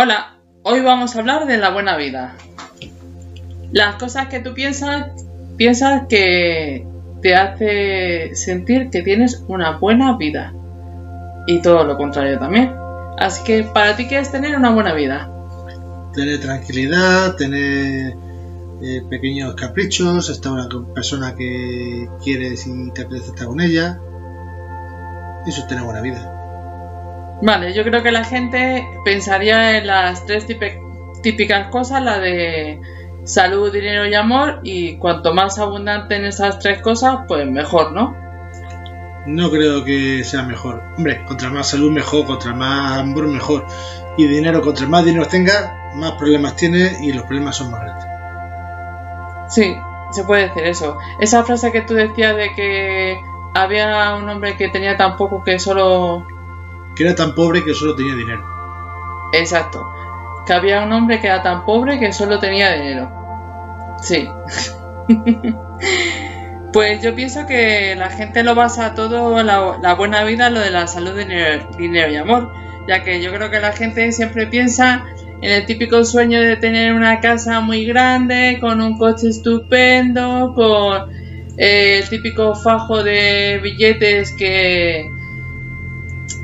Hola, hoy vamos a hablar de la buena vida. Las cosas que tú piensas, piensas que te hace sentir que tienes una buena vida. Y todo lo contrario también. Así que para ti qué es tener una buena vida. Tener tranquilidad, tener eh, pequeños caprichos, estar una persona que quieres y te apetece estar con ella. Eso es tener buena vida. Vale, yo creo que la gente pensaría en las tres típicas cosas, la de salud, dinero y amor, y cuanto más abundante en esas tres cosas, pues mejor, ¿no? No creo que sea mejor. Hombre, contra más salud mejor, contra más amor mejor. Y dinero, contra más dinero tenga, más problemas tiene y los problemas son más grandes. Sí, se puede decir eso. Esa frase que tú decías de que había un hombre que tenía tan poco que solo... Que era tan pobre que solo tenía dinero. Exacto. Que había un hombre que era tan pobre que solo tenía dinero. Sí. pues yo pienso que la gente lo basa todo, la, la buena vida, lo de la salud, dinero, dinero y amor. Ya que yo creo que la gente siempre piensa en el típico sueño de tener una casa muy grande, con un coche estupendo, con eh, el típico fajo de billetes que,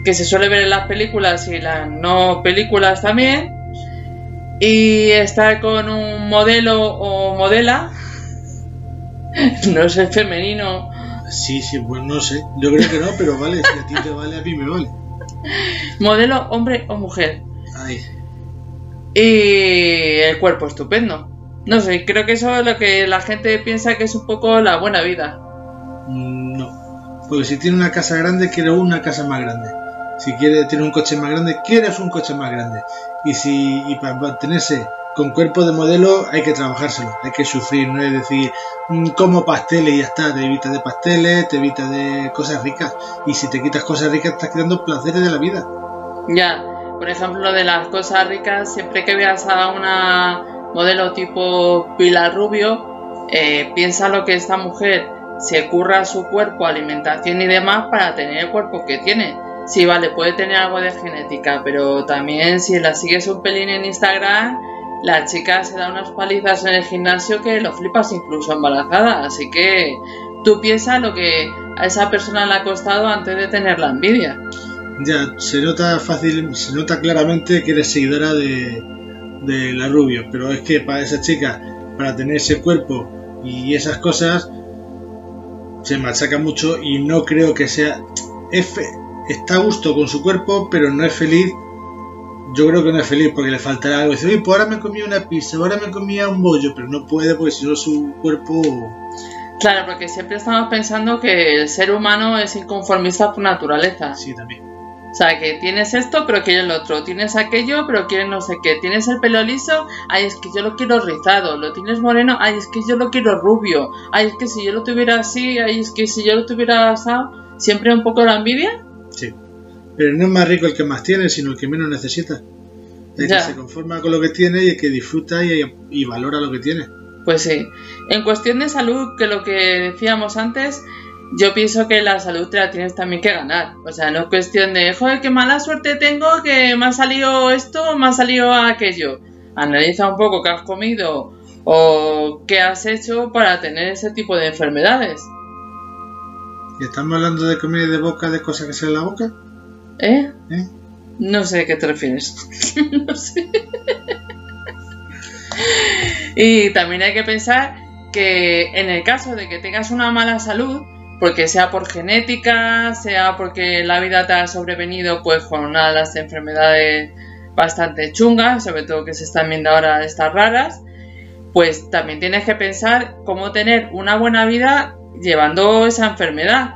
que se suele ver en las películas y las no películas también. Y estar con un modelo o modela, no sé, femenino, Sí, sí, pues no sé. Yo creo que no, pero vale, si a ti te vale, a mí me vale. modelo hombre o mujer. Y el cuerpo estupendo. No sé, creo que eso es lo que la gente piensa que es un poco la buena vida. Mm, No. Porque si tiene una casa grande, quiere una casa más grande. Si quiere tener un coche más grande, quieres un coche más grande. Y si y para mantenerse con cuerpo de modelo hay que trabajárselo, hay que sufrir, no es decir, mm, como pasteles y ya está, te evitas de pasteles, te evitas de cosas ricas. Y si te quitas cosas ricas, estás quitando placeres de la vida. Ya, por ejemplo, lo de las cosas ricas, siempre que veas a una modelo tipo Pilar Rubio, eh, piensa lo que esta mujer se curra su cuerpo, alimentación y demás para tener el cuerpo que tiene. Sí, vale, puede tener algo de genética, pero también si la sigues un pelín en Instagram, la chica se da unas palizas en el gimnasio que lo flipas incluso embarazada. Así que tú piensas lo que a esa persona le ha costado antes de tener la envidia. Ya, se nota fácil, se nota claramente que eres seguidora de, la Rubio, pero es que para esa chica, para tener ese cuerpo y esas cosas, se machaca mucho y no creo que sea... fe- está a gusto con su cuerpo, pero no es feliz. Yo creo que no es feliz porque le faltará algo. Dice, oye, pues ahora me comía una pizza, ahora me comía un bollo, pero no puede porque si no su cuerpo... Claro, porque siempre estamos pensando que el ser humano es inconformista por naturaleza. Sí, también. O sea, que tienes esto, pero quieres lo otro. Tienes aquello, pero quieres no sé qué. Tienes el pelo liso, ay, es que yo lo quiero rizado. Lo tienes moreno, ay, es que yo lo quiero rubio. Ay, es que si yo lo tuviera así, ay, es que si yo lo tuviera asado. Siempre un poco la envidia. Pero no es más rico el que más tiene, sino el que menos necesita. El Ya. que se conforma con lo que tiene y el que disfruta y, y valora lo que tiene. Pues sí. En cuestión de salud, que lo que decíamos antes, yo pienso que la salud te la tienes también que ganar. O sea, no es cuestión de, joder, qué mala suerte tengo, que me ha salido esto, me ha salido aquello. Analiza un poco qué has comido o qué has hecho para tener ese tipo de enfermedades. ¿Y estamos hablando de comida de boca, de cosas que salen en la boca? ¿Eh? ¿Eh? No sé a qué te refieres. no sé. y también hay que pensar que en el caso de que tengas una mala salud, porque sea por genética, sea porque la vida te ha sobrevenido pues con una de las enfermedades bastante chungas, sobre todo que se están viendo ahora estas raras, pues también tienes que pensar cómo tener una buena vida llevando esa enfermedad.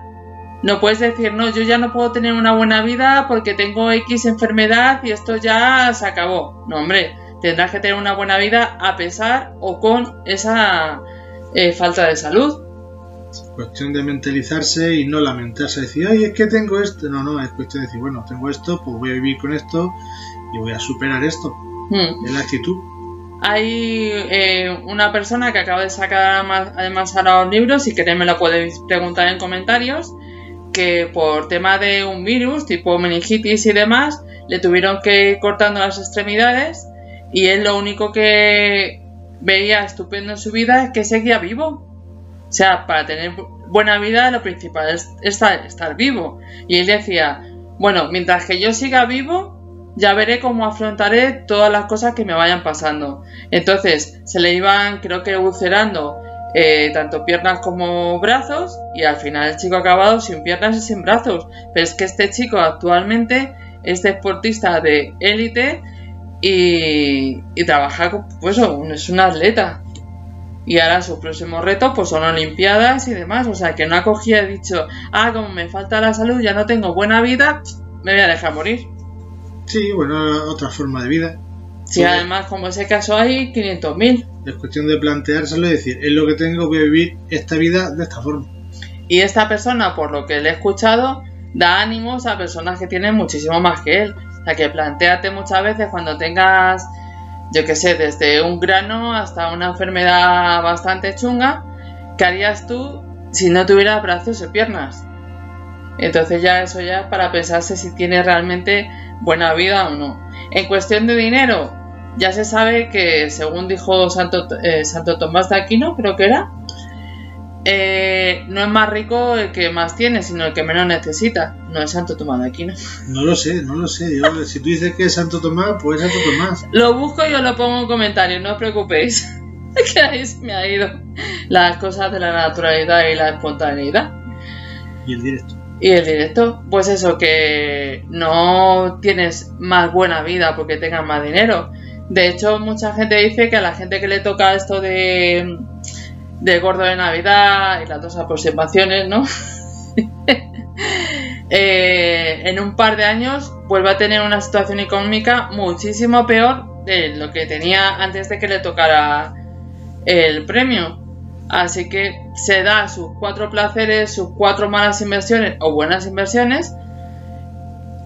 No puedes decir, no, yo ya no puedo tener una buena vida porque tengo X enfermedad y esto ya se acabó. No, hombre, tendrás que tener una buena vida a pesar o con esa eh, falta de salud. Cuestión de mentalizarse y no lamentarse, decir, ay, es que tengo esto. No, no, es cuestión de decir, bueno, tengo esto, pues voy a vivir con esto y voy a superar esto. Hmm. Es la actitud. Hay eh, una persona que acaba de sacar además- ahora un libro, si queréis me lo podéis preguntar en comentarios, que por tema de un virus tipo meningitis y demás, le tuvieron que ir cortando las extremidades y él lo único que veía estupendo en su vida es que seguía vivo. O sea, para tener bu- buena vida lo principal es estar, estar vivo. Y él decía, bueno, mientras que yo siga vivo, ya veré cómo afrontaré todas las cosas que me vayan pasando. Entonces se le iban, creo que, ulcerando eh, tanto piernas como brazos y al final el chico ha acabado sin piernas y sin brazos. Pero es que este chico actualmente es deportista de élite y, y trabaja, con- pues es un atleta. Y ahora su próximo reto pues son Olimpiadas y demás. O sea que no ha cogido y dicho, ah, como me falta la salud, ya no tengo buena vida, me voy a dejar morir. Sí, bueno, otra forma de vida. Si Pues- además como ese caso hay 500.000. Es cuestión de planteárselo y decir, es lo que tengo, voy a vivir esta vida de esta forma. Y esta persona, por lo que le he escuchado, da ánimos a personas que tienen muchísimo más que él. O sea que planteate muchas veces cuando tengas, yo que sé, desde un grano hasta una enfermedad bastante chunga, ¿qué harías tú si no tuvieras brazos o piernas? Entonces ya eso ya es para pensarse si tiene realmente buena vida o no. En cuestión de dinero, ya se sabe que según dijo Santo, eh, Santo Tomás de Aquino, creo que era, eh, no es más rico el que más tiene, sino el que menos necesita. No es Santo Tomás de Aquino. No lo sé, no lo sé. Yo, si tú dices que es Santo Tomás, pues es Santo Tomás. Lo busco y os lo pongo en comentarios, no os preocupéis. que ahí se me ha ido las cosas de la naturalidad y la espontaneidad. Y el directo. Y el directo, pues eso, que no tienes más buena vida porque tengas más dinero. De hecho, mucha gente dice que a la gente que le toca esto de, gordo de Navidad y las dos aproximaciones, ¿no? Eh, en un par de años vuelve a tener una situación económica muchísimo peor de lo que tenía antes de que le tocara el premio. Así que se da sus cuatro placeres, sus cuatro malas inversiones o buenas inversiones.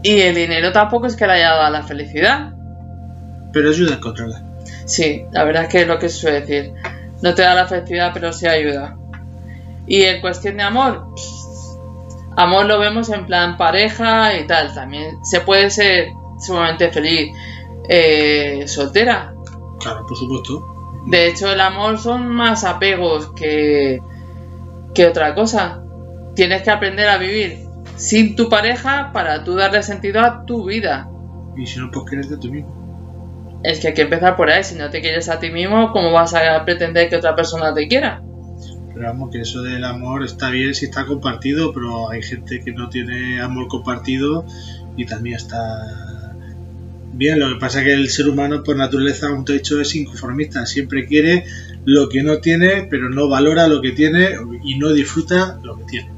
Y el dinero tampoco es que le haya dado la felicidad. Pero ayuda a controlar. Sí, la verdad es que es lo que se suele decir. No te da la felicidad, pero sí ayuda. Y en cuestión de amor, amor lo vemos en plan pareja y tal. También se puede ser sumamente feliz eh, soltera. Claro, por supuesto. De hecho, el amor son más apegos que, que otra cosa. Tienes que aprender a vivir sin tu pareja para tú darle sentido a tu vida. Y si no, pues quererte tú mismo. Es que hay que empezar por ahí. Si no te quieres a ti mismo, ¿cómo vas a pretender que otra persona te quiera? Pero vamos, que eso del amor está bien si está compartido, pero hay gente que no tiene amor compartido y también está bien. Lo que pasa es que el ser humano por naturaleza, un techo es inconformista. Siempre quiere lo que no tiene, pero no valora lo que tiene y no disfruta lo que tiene.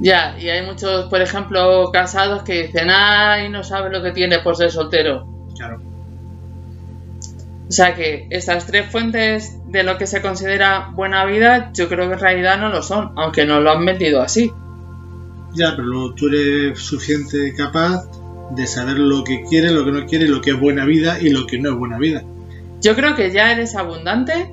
Ya, y hay muchos, por ejemplo, casados que dicen, ay, no sabe lo que tiene por ser soltero. Claro. O sea que estas tres fuentes de lo que se considera buena vida, yo creo que en realidad no lo son, aunque no lo han vendido así. Ya, pero tú eres suficiente capaz de saber lo que quiere, lo que no quiere, lo que es buena vida y lo que no es buena vida. Yo creo que ya eres abundante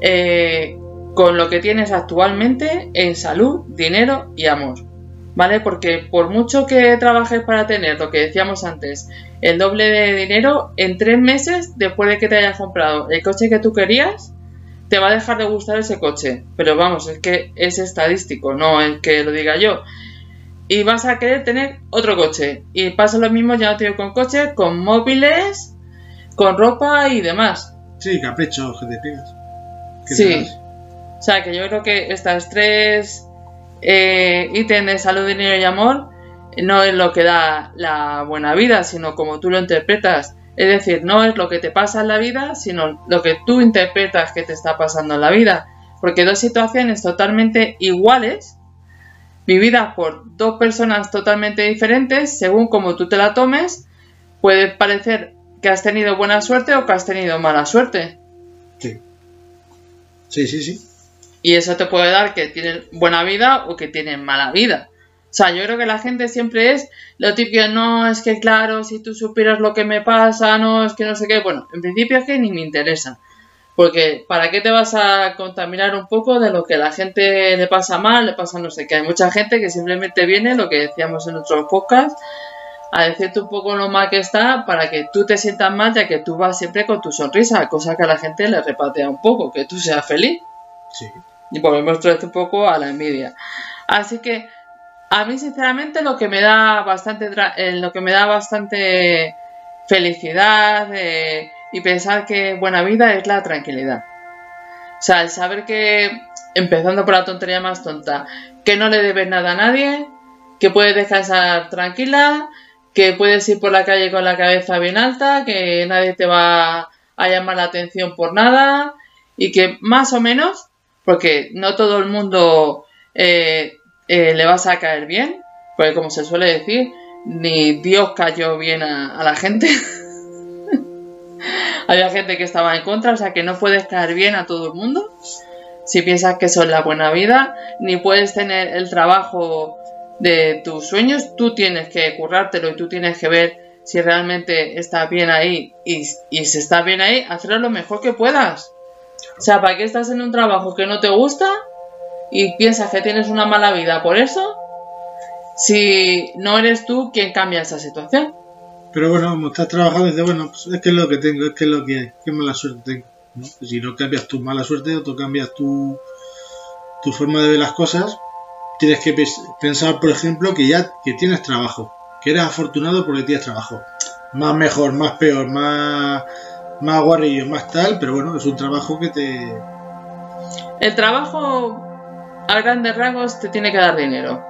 eh, con lo que tienes actualmente en salud, dinero y amor. ¿Vale? Porque por mucho que trabajes para tener lo que decíamos antes, el doble de dinero, en tres meses después de que te hayas comprado el coche que tú querías, te va a dejar de gustar ese coche. Pero vamos, es que es estadístico, no es que lo diga yo. Y vas a querer tener otro coche. Y pasa lo mismo, ya no te digo con coche, con móviles, con ropa y demás. Sí, capricho que te pegas. ¿Qué Sí. te? O sea que yo creo que estas tres eh, ítems de salud, dinero y amor no es lo que da la buena vida, sino como tú lo interpretas. Es decir, no es lo que te pasa en la vida, sino lo que tú interpretas que te está pasando en la vida. Porque dos situaciones totalmente iguales vividas por dos personas totalmente diferentes, según como tú te la tomes, puede parecer que has tenido buena suerte o que has tenido mala suerte. Sí. Sí, sí, sí. Y eso te puede dar que tienes buena vida o que tienes mala vida. O sea, yo creo que la gente siempre es lo típico, no, es que claro, si tú supieras lo que me pasa, no, es que no sé qué. Bueno, en principio es que ni me interesa. Porque ¿para qué te vas a contaminar un poco de lo que la gente le pasa mal, le pasa no sé qué? Hay mucha gente que simplemente viene, lo que decíamos en otros podcasts, a decirte un poco lo mal que está para que tú te sientas mal, ya que tú vas siempre con tu sonrisa, cosa que a la gente le repatea un poco, que tú seas feliz. Sí. Y volvemos otra vez un poco a la envidia. Así que a mí sinceramente lo que me da bastante eh, lo que me da bastante felicidad eh, y pensar que buena vida es la tranquilidad. O sea, el saber que, empezando por la tontería más tonta, que no le debes nada a nadie, que puedes descansar tranquila, que puedes ir por la calle con la cabeza bien alta, que nadie te va a llamar la atención por nada y que más o menos, porque no todo el mundo eh, eh, le vas a caer bien, porque como se suele decir, ni Dios cayó bien a, la gente. Había gente que estaba en contra, o sea que no puedes caer bien a todo el mundo si piensas que eso es la buena vida, ni puedes tener el trabajo de tus sueños, tú tienes que currártelo y tú tienes que ver si realmente estás bien ahí y, si estás bien ahí, hacerlo lo mejor que puedas. O sea, ¿para qué estás en un trabajo que no te gusta y piensas que tienes una mala vida por eso? Si no eres tú quien cambia esa situación. Pero bueno, como estás trabajando, dices, bueno, pues es que es lo que tengo, es que es lo que hay, qué mala suerte tengo. Si no cambias tu mala suerte o tú cambias tu, tu forma de ver las cosas, tienes que pensar, por ejemplo, que ya que tienes trabajo, que eres afortunado porque tienes trabajo. Más mejor, más peor, más, más guarrillo, más tal, pero bueno, es un trabajo que te... El trabajo a grandes rasgos te tiene que dar dinero.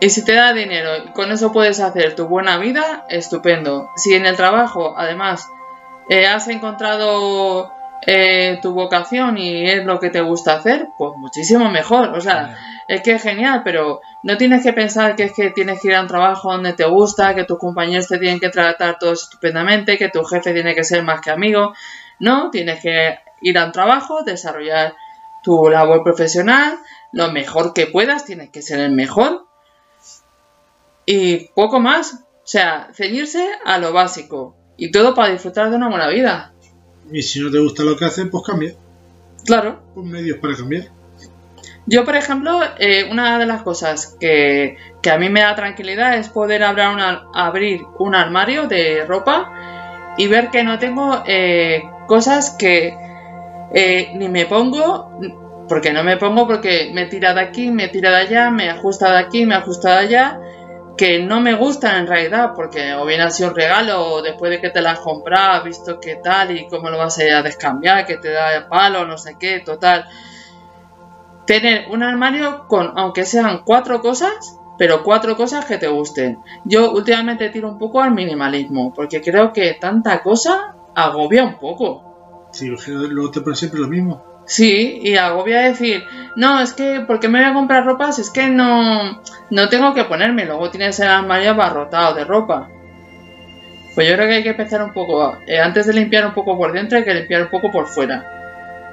Y si te da dinero y con eso puedes hacer tu buena vida, estupendo. Si en el trabajo, además, eh, has encontrado eh, tu vocación y es lo que te gusta hacer, pues muchísimo mejor. O sea, es que es genial, pero no tienes que pensar que es que tienes que ir a un trabajo donde te gusta, que tus compañeros te tienen que tratar todos estupendamente, que tu jefe tiene que ser más que amigo. No, tienes que ir a un trabajo, desarrollar tu labor profesional, lo mejor que puedas, tienes que ser el mejor. Y poco más. O sea, ceñirse a lo básico. Y todo para disfrutar de una buena vida. Y si no te gusta lo que hacen, pues cambia. Claro. Pon medios para cambiar. Yo, por ejemplo, eh, una de las cosas que, a mí me da tranquilidad es poder abrir, un armario de ropa y ver que no tengo eh, cosas que eh, ni me pongo, porque no me pongo porque me tira de aquí, me tira de allá, me ajusta de aquí, me ajusta de allá, que no me gustan en realidad, porque o bien ha sido un regalo, o después de que te las has visto qué tal y cómo lo vas a a descambiar, que te da palo, no sé qué, total tener un armario con, aunque sean cuatro cosas, pero cuatro cosas que te gusten. Yo últimamente tiro un poco al minimalismo, porque creo que tanta cosa agobia un poco. Si luego te pones siempre lo mismo. Sí, y agobia decir, no, es que, ¿por qué me voy a comprar ropas? Es que no, no tengo que ponerme, luego tienes el armario abarrotado de ropa. Pues yo creo que hay que empezar un poco, eh, antes de limpiar un poco por dentro, hay que limpiar un poco por fuera.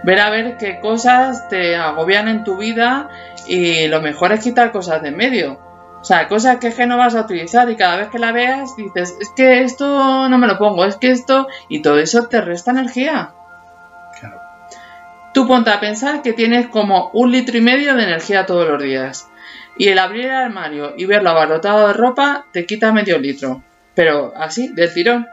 Ver a ver qué cosas te agobian en tu vida y lo mejor es quitar cosas de en medio. O sea, cosas que es que no vas a utilizar y cada vez que la veas dices, es que esto no me lo pongo, es que esto... Y todo eso te resta energía. Claro. Tú ponte a pensar que tienes como un litro y medio de energía todos los días. Y el abrir el armario y verlo abarrotado de ropa te quita medio litro. Pero así, del tirón.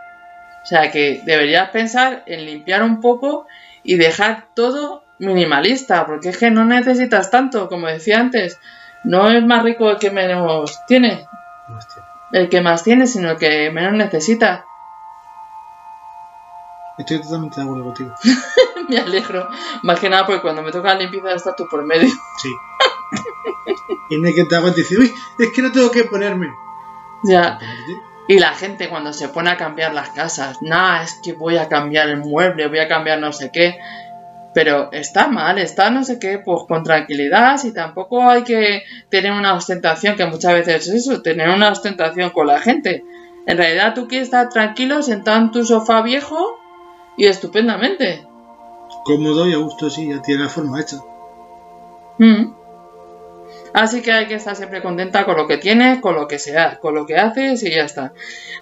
O sea que deberías pensar en limpiar un poco y dejar todo minimalista, porque es que no necesitas tanto, como decía antes. No es más rico el que menos tiene, el que más tiene, sino el que menos necesita. Estoy totalmente de acuerdo contigo. Me alegro. Más que nada porque cuando me toca la limpieza estás tú por medio. Sí. y no hay que te y dice, uy, es que no tengo que ponerme. Ya. Y la gente cuando se pone a cambiar las casas, nada, es que voy a cambiar el mueble, voy a cambiar no sé qué. Pero está mal, está no sé qué, pues con tranquilidad, y tampoco hay que tener una ostentación, que muchas veces es eso, tener una ostentación con la gente. En realidad tú quieres estar tranquilo, sentado en tu sofá viejo y estupendamente. Cómodo y a gusto, sí, ya tiene la forma hecha. Mm. Así que hay que estar siempre contenta con lo que tienes, con lo que sea, con lo que haces y ya está.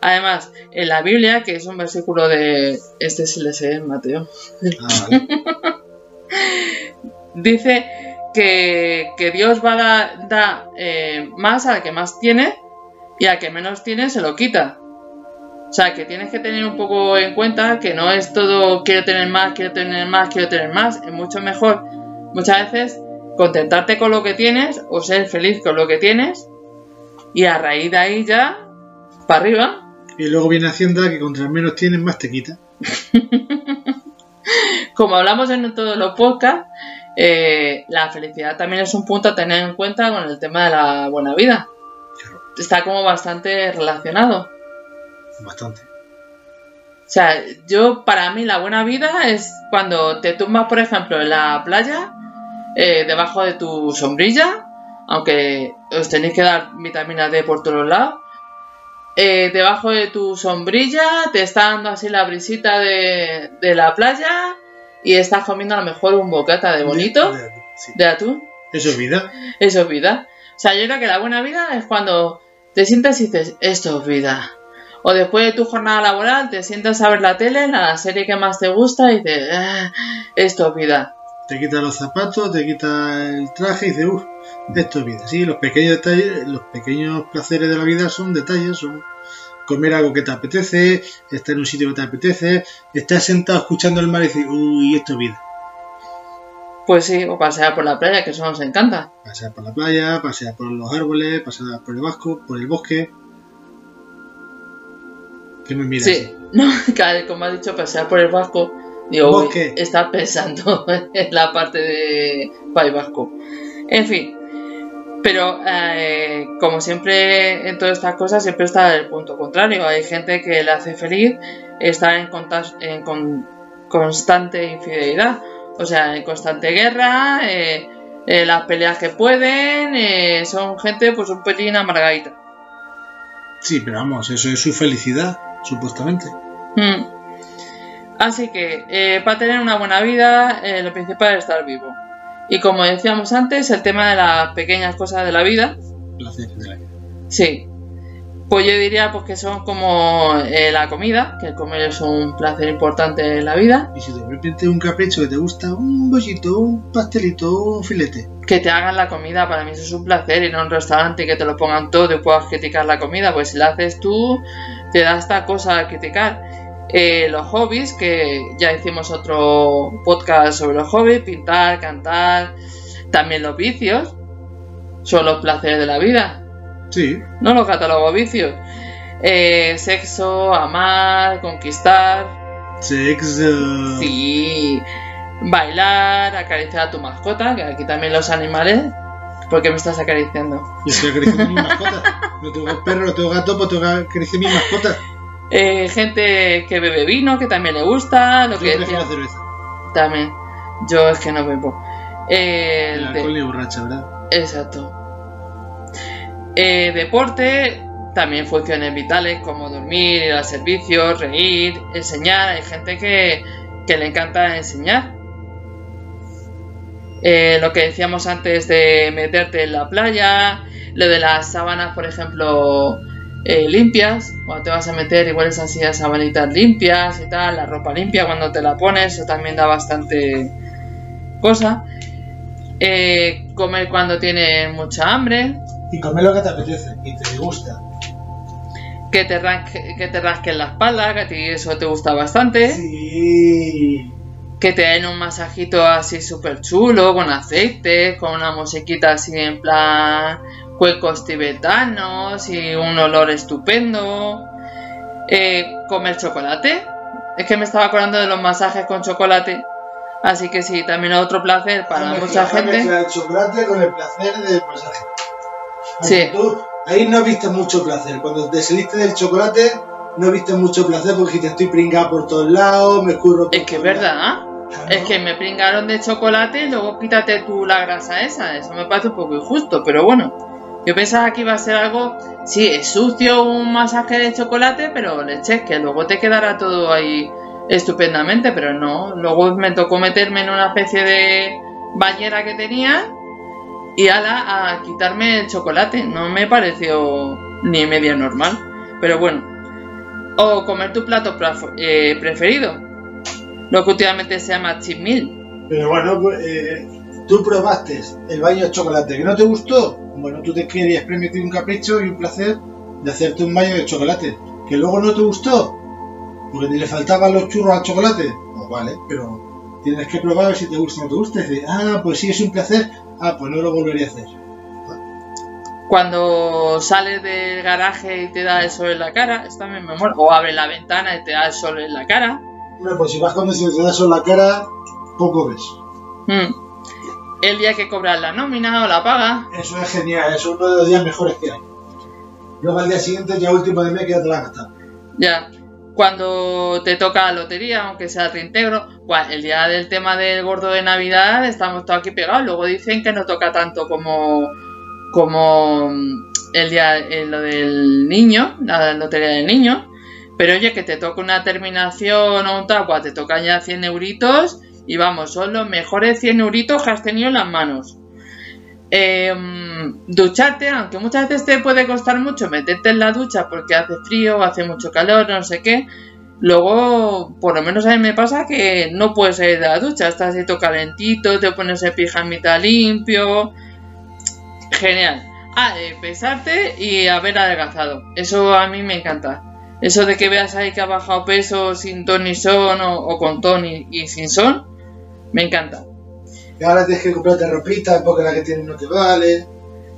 Además, en la Biblia, que es un versículo de este se le sé Mateo, Ah, vale. dice que, que Dios va a dar da, eh, más al que más tiene y al que menos tiene se lo quita. O sea, que tienes que tener un poco en cuenta que no es todo quiero tener más, quiero tener más, quiero tener más. Es mucho mejor muchas veces contentarte con lo que tienes o ser feliz con lo que tienes y a raíz de ahí ya para arriba. Y luego viene Hacienda que contra menos tienes, más te quita. Como hablamos en todos los podcasts, eh, la felicidad también es un punto a tener en cuenta con el tema de la buena vida. Claro, Está como bastante relacionado. bastante. O sea, yo, para mí, la buena vida es cuando te tumbas, por ejemplo, en la playa, eh, debajo de tu sombrilla, aunque os tenéis que dar vitamina D por todos lados. eh, debajo de tu sombrilla, te está dando así la brisita de, de la playa y estás comiendo a lo mejor un bocata de bonito, De- de- sí. de atún. Eso es vida. Eso es vida. O sea, yo creo que la buena vida es cuando te sientas y dices, esto es vida. O después de tu jornada laboral te sientas a ver la tele, la serie que más te gusta y dices, "Ah, esto es vida. Te quita los zapatos, te quita el traje y dices, uff, esto es vida. Sí, los pequeños detalles, los pequeños placeres de la vida son detalles, son comer algo que te apetece, estar en un sitio que te apetece, estar sentado escuchando el mar y decir, uy, esto es vida. Pues sí, o pasear por la playa, que eso nos encanta. Pasear por la playa, pasear por los árboles, pasear por el vasco, por el bosque. ¿Qué me miras? Sí, no, como ha dicho, pasear por el Vasco, digo, está pensando en la parte de País Vasco. En fin, pero eh, como siempre en todas estas cosas, siempre está el punto contrario. Hay gente que le hace feliz estar en, en con- constante infidelidad, o sea, en constante guerra, eh, eh, las peleas que pueden, son gente pues un pelín amargadita. Sí, pero vamos, eso es su felicidad, supuestamente. Mm. Así que, eh, para tener una buena vida, eh, lo principal es estar vivo. Y como decíamos antes, el tema de las pequeñas cosas de la vida, Placer de la vida. sí. Pues yo diría pues que son como eh, la comida, que el comer es un placer importante en la vida, Y si de repente un capricho que te gusta, un bollito, un pastelito, un filete. que te hagan la comida, para mí eso es un placer, ir a un restaurante y que te lo pongan todo y puedas criticar la comida, pues si la haces tú, te da esta cosa a criticar. Eh, los hobbies, que ya hicimos otro podcast sobre los hobbies, pintar, cantar, también los vicios, son los placeres de la vida, Sí, no los catalogo vicios. Eh, sexo, amar, conquistar, sexo. Sí, bailar, acariciar a tu mascota, que aquí también los animales. ¿Por qué me estás acariciando? Yo estoy acariciando mi mascota. No tengo perro, no tengo gato, pues tengo que acariciar mi mascota. Eh, gente que bebe vino, que también le gusta, lo Yo que prefiero cerveza. también. Yo es que no bebo. Eh, El de- alcohol ni borracha, ¿verdad? Exacto. Eh, deporte, también funciones vitales como dormir, ir al servicio, reír, enseñar. Hay gente que, que le encanta enseñar. Eh, lo que decíamos antes de meterte en la playa, lo de las sábanas, por ejemplo, eh, limpias, cuando te vas a meter igual es así las sabanitas limpias y tal, la ropa limpia cuando te la pones, eso también da bastante cosa. Eh, comer cuando tienes mucha hambre, Y comer lo que te apetece y te gusta. que te, rasque- que te rasquen la espalda, que a ti eso te gusta bastante, Sí. que te den un masajito así súper chulo, con aceite, con una musiquita así en plan cuecos tibetanos y un olor estupendo. Eh, comer chocolate. Es que me estaba acordando de los masajes con chocolate. Así que sí, también otro placer para mucha gente. el chocolate con el placer del masaje. Sí. Tú ahí no viste mucho placer. Cuando te saliste del chocolate, no viste mucho placer porque dijiste estoy pringado por todos lados, me escurro por Es que es verdad. lados". Es que me pringaron de chocolate y luego quítate tú la grasa esa. Eso me parece un poco injusto, pero bueno. Yo pensaba que iba a ser algo, sí, es sucio un masaje de chocolate, pero leche, que luego te quedará todo ahí estupendamente, pero no. Luego me tocó meterme en una especie de bañera que tenía y ala a quitarme el chocolate. No me pareció ni media normal, pero bueno. O comer tu plato eh, preferido, lo que últimamente se llama cheat meal. Pero bueno, pues, eh, tú probaste el baño de chocolate, que no te gustó. Bueno, tú te querías permitir un capricho y un placer de hacerte un baño de chocolate. Que luego no te gustó, porque te le faltaban los churros al chocolate. Pues vale, pero tienes que probar a ver si te gusta o no te gusta. Y decir, ah, pues sí, es un placer. Ah, pues no lo volvería a hacer. Cuando sales del garaje y te da el sol en la cara, esto también me mola. O abres la ventana y te da el sol en la cara. Bueno, pues si vas con si te das en la cara, poco ves. Mm. El día que cobras la nómina o la paga. Eso es genial, eso es uno de los días mejores que hay. Luego al día siguiente, ya último de mes, que ya te la has gastado. Ya. Cuando te toca la lotería, aunque sea reintegro, pues el día del tema del gordo de Navidad estamos todos aquí pegados. Luego dicen que no toca tanto como, como mm, el día eh, lo del niño, la lotería del niño. Pero oye, que te toca una terminación o un tal, pues te tocan ya 100 euritos y vamos, son los mejores 100 euritos que has tenido en las manos. Eh, ducharte, aunque muchas veces te puede costar mucho meterte en la ducha porque hace frío, hace mucho calor, no sé qué. Luego, por lo menos a mí me pasa que no puedes salir de la ducha, estás todo calentito, te pones el pijamita limpio. Genial. Ah, pesarte y haber adelgazado. Eso a mí me encanta. Eso de que veas ahí que ha bajado peso sin ton ni son o, o con ton y, y sin son, me encanta. Y ahora tienes que comprarte ropita porque la que tienes no te vale.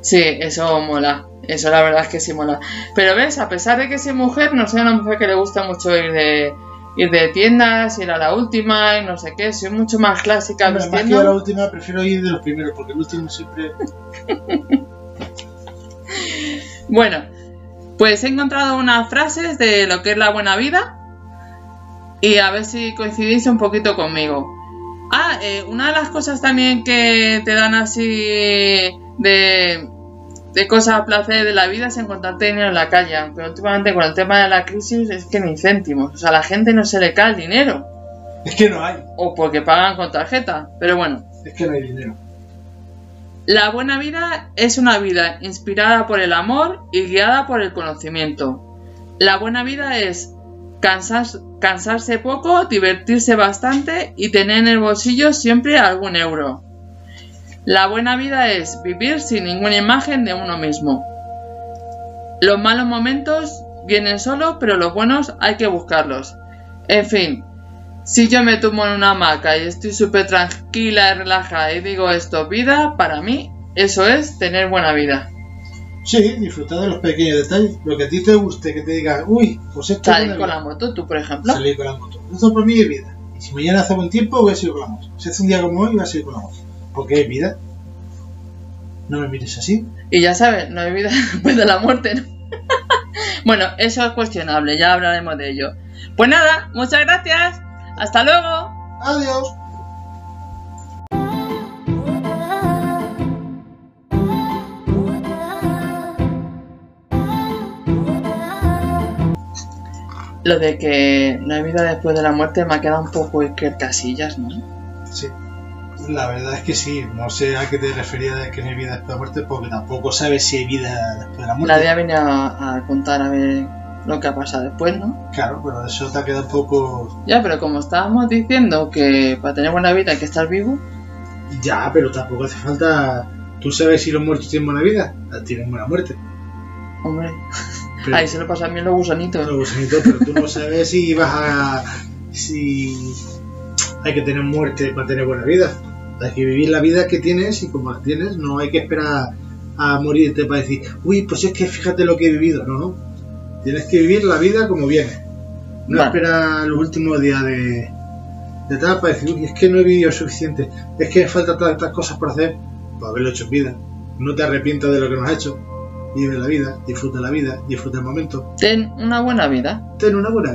Sí, eso mola. Eso la verdad es que sí mola. Pero ves, a pesar de que soy mujer, no soy una mujer que le gusta mucho ir de ir de tiendas, ir a la última y no sé qué. Soy mucho más clásica Hombre, más que a la última, prefiero ir de los primeros porque el último siempre. Bueno, pues he encontrado unas frases de lo que es la buena vida y a ver si coincidís un poquito conmigo. Ah, eh, una de las cosas también que te dan así de, de cosas a placer de la vida es encontrarte dinero en la calle. Aunque últimamente con el tema de la crisis es que ni céntimos. O sea, a la gente no se le cae el dinero. Es que no hay. O porque pagan con tarjeta. Pero bueno, Es que no hay dinero. la buena vida es una vida inspirada por el amor y guiada por el conocimiento. La buena vida es cansar- cansarse poco, divertirse bastante y tener en el bolsillo siempre algún euro. La buena vida es vivir sin ninguna imagen de uno mismo. Los malos momentos vienen solos, pero los buenos hay que buscarlos. En fin, si yo me tumbo en una hamaca y estoy súper tranquila y relajada y digo esto, vida, para mí, eso es tener buena vida. Sí, disfrutar de los pequeños detalles. Lo que a ti te guste, que te digas, uy, pues esto es Salir con vida". la moto, tú por ejemplo. Salir con la moto. Eso por mí es vida. Y si mañana hace buen tiempo, voy a seguir con la moto. Si hace un día como hoy, voy a seguir con la moto. Porque es vida. No me mires así. Y ya sabes, no hay vida después de la muerte, ¿no? bueno, eso es cuestionable, ya hablaremos de ello. Pues nada, muchas gracias. Hasta luego. Adiós. Lo de que no hay vida después de la muerte me ha quedado un poco que casillas, ¿no? Sí. La verdad es que sí. No sé a qué te refería de que no hay vida después de la muerte, porque tampoco sabes si hay vida después de la muerte. Nadie ha venido a, a contar a ver lo que ha pasado después, ¿no? Claro, pero eso te ha quedado un poco. Ya, pero como estábamos diciendo que para tener buena vida hay que estar vivo, Ya, pero tampoco hace falta. ¿Tú sabes si los muertos tienen buena vida? Tienen buena muerte. hombre, Pero, ahí se lo pasan bien los gusanitos. Pero, gusanito, pero tú no sabes si vas a. si. hay que tener muerte para tener buena vida. Hay que vivir la vida que tienes y como la tienes, no hay que esperar a morirte para decir, uy, pues es que fíjate lo que he vivido. No, no. Tienes que vivir la vida como viene. No Vale. esperar los últimos días de, de tal para decir, uy, es que no he vivido suficiente. Es que me faltan tantas cosas por hacer. Pues haberlo hecho en vida. No te arrepientas de lo que no has hecho. Vive la vida, disfruta la vida, disfruta el momento. Ten una buena vida. Ten una buena vida.